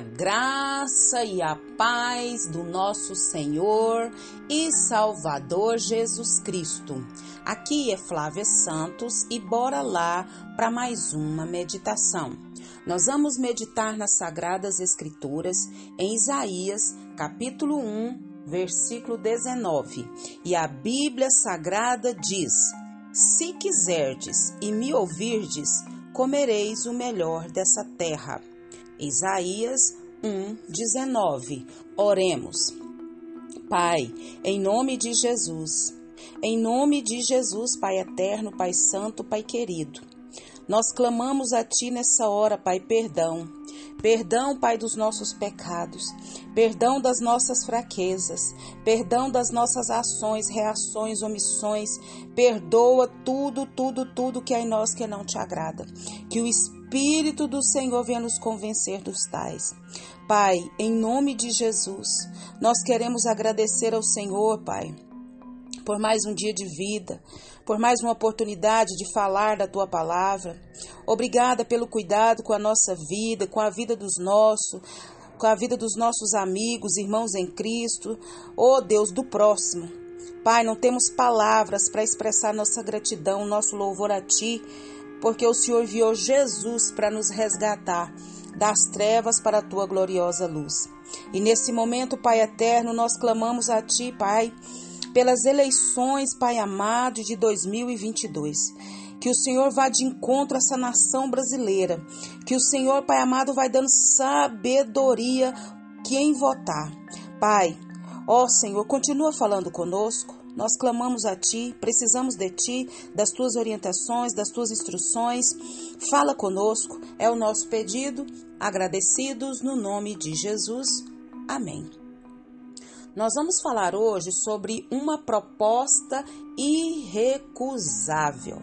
A graça e a paz do nosso Senhor e Salvador Jesus Cristo. Aqui é Flávia Santos e bora lá para mais uma meditação. Nós vamos meditar nas Sagradas Escrituras em Isaías, capítulo 1, versículo 19. E a Bíblia Sagrada diz: Se quiserdes e me ouvirdes, comereis o melhor dessa terra. Isaías 1:19. Oremos. Pai, em nome de Jesus, em nome de Jesus, Pai eterno, Pai santo, Pai querido, nós clamamos a Ti nessa hora, Pai, perdão. Perdão, Pai, dos nossos pecados, perdão das nossas fraquezas, perdão das nossas ações, reações, omissões. Perdoa tudo, tudo, tudo que é em nós que não te agrada. Que o Espírito Espírito do Senhor venha nos convencer dos tais. Pai, em nome de Jesus, nós queremos agradecer ao Senhor, Pai, por mais um dia de vida, por mais uma oportunidade de falar da tua palavra. Obrigada pelo cuidado com a nossa vida, com a vida dos nossos, com a vida dos nossos amigos, irmãos em Cristo. Oh Deus, do próximo. Pai, não temos palavras para expressar nossa gratidão, nosso louvor a Ti porque o Senhor enviou Jesus para nos resgatar das trevas para a tua gloriosa luz. E nesse momento, Pai eterno, nós clamamos a Ti, Pai, pelas eleições, Pai amado, de 2022. Que o Senhor vá de encontro a essa nação brasileira. Que o Senhor, Pai amado, vai dando sabedoria que em votar. Pai, ó Senhor, continua falando conosco. Nós clamamos a Ti, precisamos de Ti, das Tuas orientações, das Tuas instruções. Fala conosco, é o nosso pedido, agradecidos no nome de Jesus. Amém. Nós vamos falar hoje sobre uma proposta irrecusável.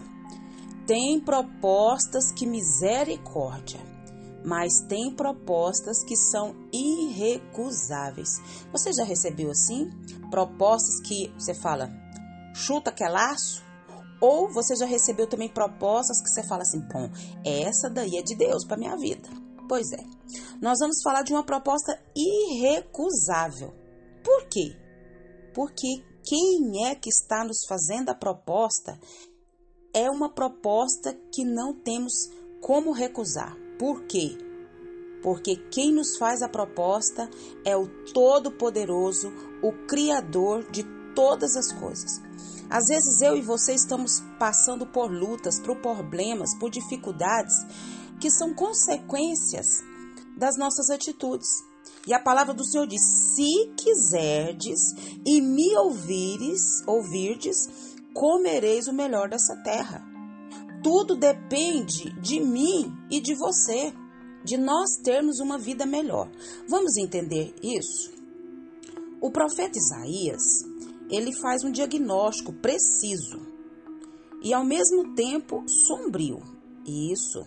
Tem propostas que misericórdia mas tem propostas que são irrecusáveis. Você já recebeu assim? Propostas que você fala, chuta que é laço? Ou você já recebeu também propostas que você fala assim, bom, essa daí é de Deus para minha vida. Pois é. Nós vamos falar de uma proposta irrecusável. Por quê? Porque quem é que está nos fazendo a proposta é uma proposta que não temos como recusar. Por quê? Porque quem nos faz a proposta é o Todo-Poderoso, o Criador de todas as coisas. Às vezes eu e você estamos passando por lutas, por problemas, por dificuldades que são consequências das nossas atitudes. E a palavra do Senhor diz: Se quiserdes e me ouvires, ouvirdes, comereis o melhor dessa terra. Tudo depende de mim e de você, de nós termos uma vida melhor. Vamos entender isso? O profeta Isaías, ele faz um diagnóstico preciso e ao mesmo tempo sombrio. Isso.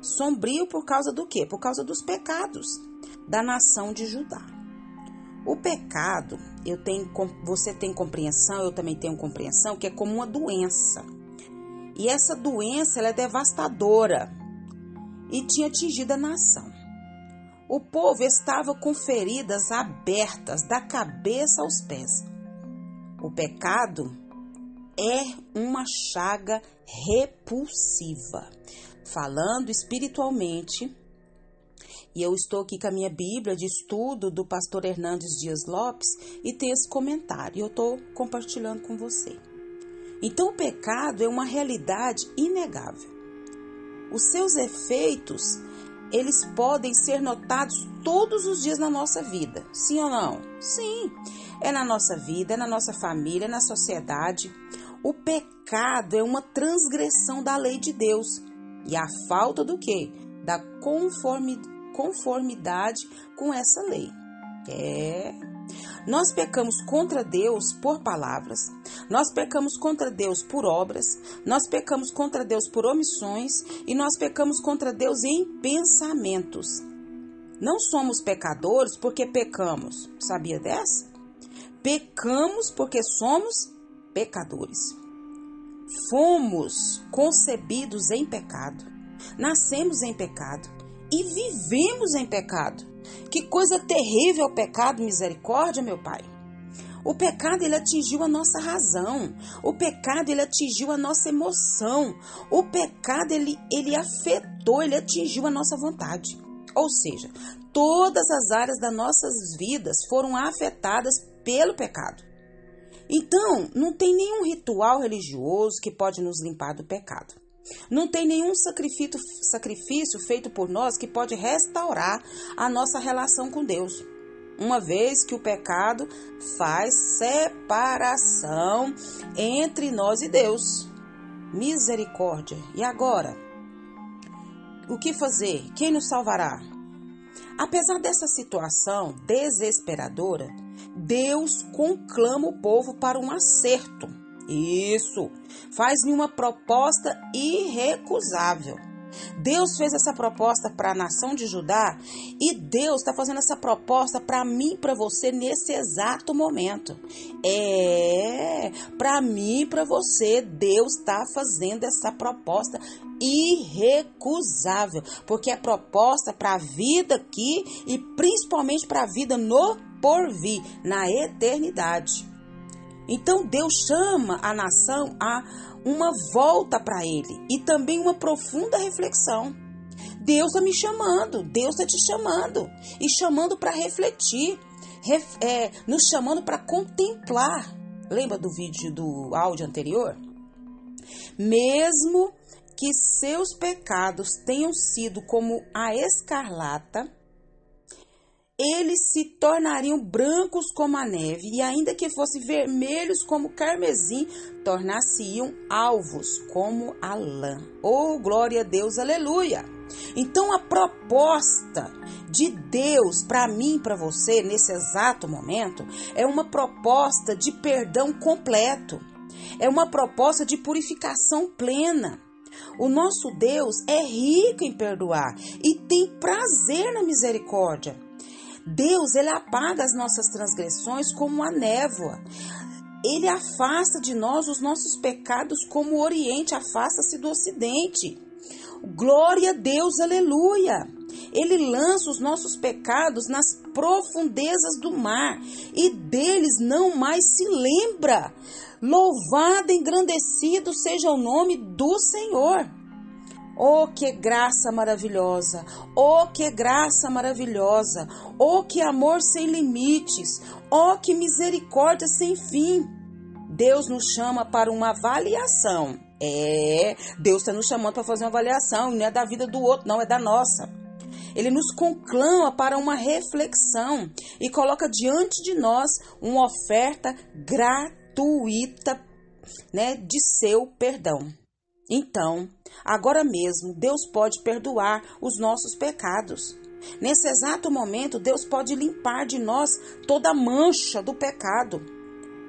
Sombrio por causa do quê? Por causa dos pecados da nação de Judá. O pecado, eu tenho, você tem compreensão, eu também tenho compreensão, que é como uma doença e essa doença é devastadora e tinha atingido a nação. O povo estava com feridas abertas da cabeça aos pés. O pecado é uma chaga repulsiva. Falando espiritualmente, e eu estou aqui com a minha Bíblia de estudo do pastor Hernandes Dias Lopes e tem esse comentário. Eu estou compartilhando com você. Então, o pecado é uma realidade inegável. Os seus efeitos, eles podem ser notados todos os dias na nossa vida. Sim ou não? Sim. É na nossa vida, é na nossa família, é na sociedade. O pecado é uma transgressão da lei de Deus. E a falta do quê? Da conformidade com essa lei. É nós pecamos contra Deus por palavras, nós pecamos contra Deus por obras, nós pecamos contra Deus por omissões e nós pecamos contra Deus em pensamentos. Não somos pecadores porque pecamos. Sabia dessa? Pecamos porque somos pecadores. Fomos concebidos em pecado, nascemos em pecado e vivemos em pecado. Que coisa terrível o pecado, misericórdia, meu Pai. O pecado ele atingiu a nossa razão. O pecado ele atingiu a nossa emoção. O pecado ele, ele afetou, ele atingiu a nossa vontade. Ou seja, todas as áreas das nossas vidas foram afetadas pelo pecado. Então, não tem nenhum ritual religioso que pode nos limpar do pecado. Não tem nenhum sacrifício, sacrifício feito por nós que pode restaurar a nossa relação com Deus uma vez que o pecado faz separação entre nós e Deus. Misericórdia. E agora? O que fazer? Quem nos salvará? Apesar dessa situação desesperadora, Deus conclama o povo para um acerto. Isso, faz-lhe uma proposta irrecusável. Deus fez essa proposta para a nação de Judá e Deus está fazendo essa proposta para mim, para você nesse exato momento. É, para mim, para você, Deus está fazendo essa proposta irrecusável, porque é proposta para a vida aqui e principalmente para a vida no porvir, na eternidade. Então Deus chama a nação a uma volta para Ele e também uma profunda reflexão. Deus está me chamando, Deus está te chamando e chamando para refletir, ref, é, nos chamando para contemplar. Lembra do vídeo do áudio anterior? Mesmo que seus pecados tenham sido como a escarlata, eles se tornariam brancos como a neve, e ainda que fossem vermelhos como carmesim, tornar-se-iam alvos como a lã. Oh, glória a Deus, aleluia! Então a proposta de Deus para mim para você nesse exato momento é uma proposta de perdão completo. É uma proposta de purificação plena. O nosso Deus é rico em perdoar e tem prazer na misericórdia. Deus, ele apaga as nossas transgressões como a névoa. Ele afasta de nós os nossos pecados como o Oriente afasta-se do Ocidente. Glória a Deus, aleluia! Ele lança os nossos pecados nas profundezas do mar e deles não mais se lembra. Louvado, engrandecido seja o nome do Senhor. Oh, que graça maravilhosa! Oh, que graça maravilhosa! Oh, que amor sem limites! Oh, que misericórdia sem fim! Deus nos chama para uma avaliação. É, Deus está nos chamando para fazer uma avaliação, não é da vida do outro, não, é da nossa. Ele nos conclama para uma reflexão e coloca diante de nós uma oferta gratuita né, de seu perdão. Então, agora mesmo, Deus pode perdoar os nossos pecados. Nesse exato momento, Deus pode limpar de nós toda mancha do pecado.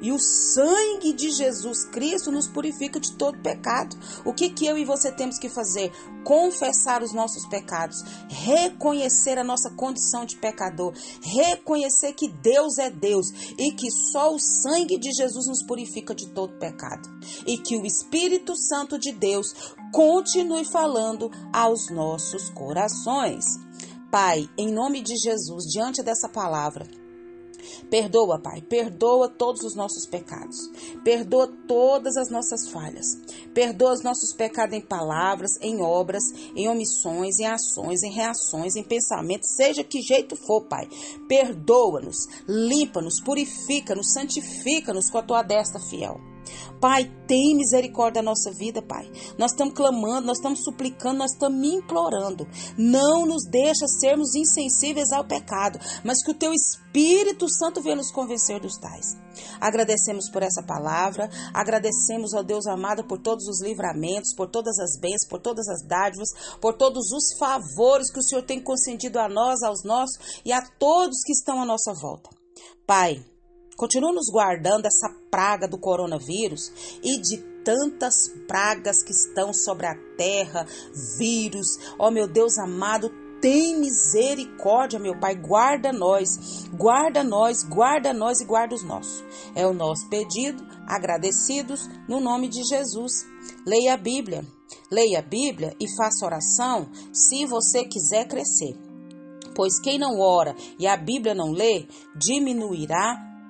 E o sangue de Jesus Cristo nos purifica de todo pecado. O que, que eu e você temos que fazer? Confessar os nossos pecados, reconhecer a nossa condição de pecador, reconhecer que Deus é Deus e que só o sangue de Jesus nos purifica de todo pecado. E que o Espírito Santo de Deus continue falando aos nossos corações. Pai, em nome de Jesus, diante dessa palavra, Perdoa, Pai, perdoa todos os nossos pecados. Perdoa todas as nossas falhas. Perdoa os nossos pecados em palavras, em obras, em omissões, em ações, em reações, em pensamentos, seja que jeito for, Pai. Perdoa-nos, limpa-nos, purifica-nos, santifica-nos com a tua destra fiel. Pai, tem misericórdia da nossa vida, Pai. Nós estamos clamando, nós estamos suplicando, nós estamos implorando. Não nos deixa sermos insensíveis ao pecado, mas que o teu Espírito Santo venha nos convencer dos tais. Agradecemos por essa palavra, agradecemos ao Deus amado por todos os livramentos, por todas as bênçãos, por todas as dádivas, por todos os favores que o Senhor tem concedido a nós, aos nossos e a todos que estão à nossa volta. Pai, Continua nos guardando essa praga do coronavírus e de tantas pragas que estão sobre a terra, vírus. Ó oh, meu Deus amado, tem misericórdia, meu Pai, guarda nós, guarda nós, guarda nós e guarda os nossos. É o nosso pedido, agradecidos no nome de Jesus. Leia a Bíblia, leia a Bíblia e faça oração se você quiser crescer. Pois quem não ora e a Bíblia não lê, diminuirá,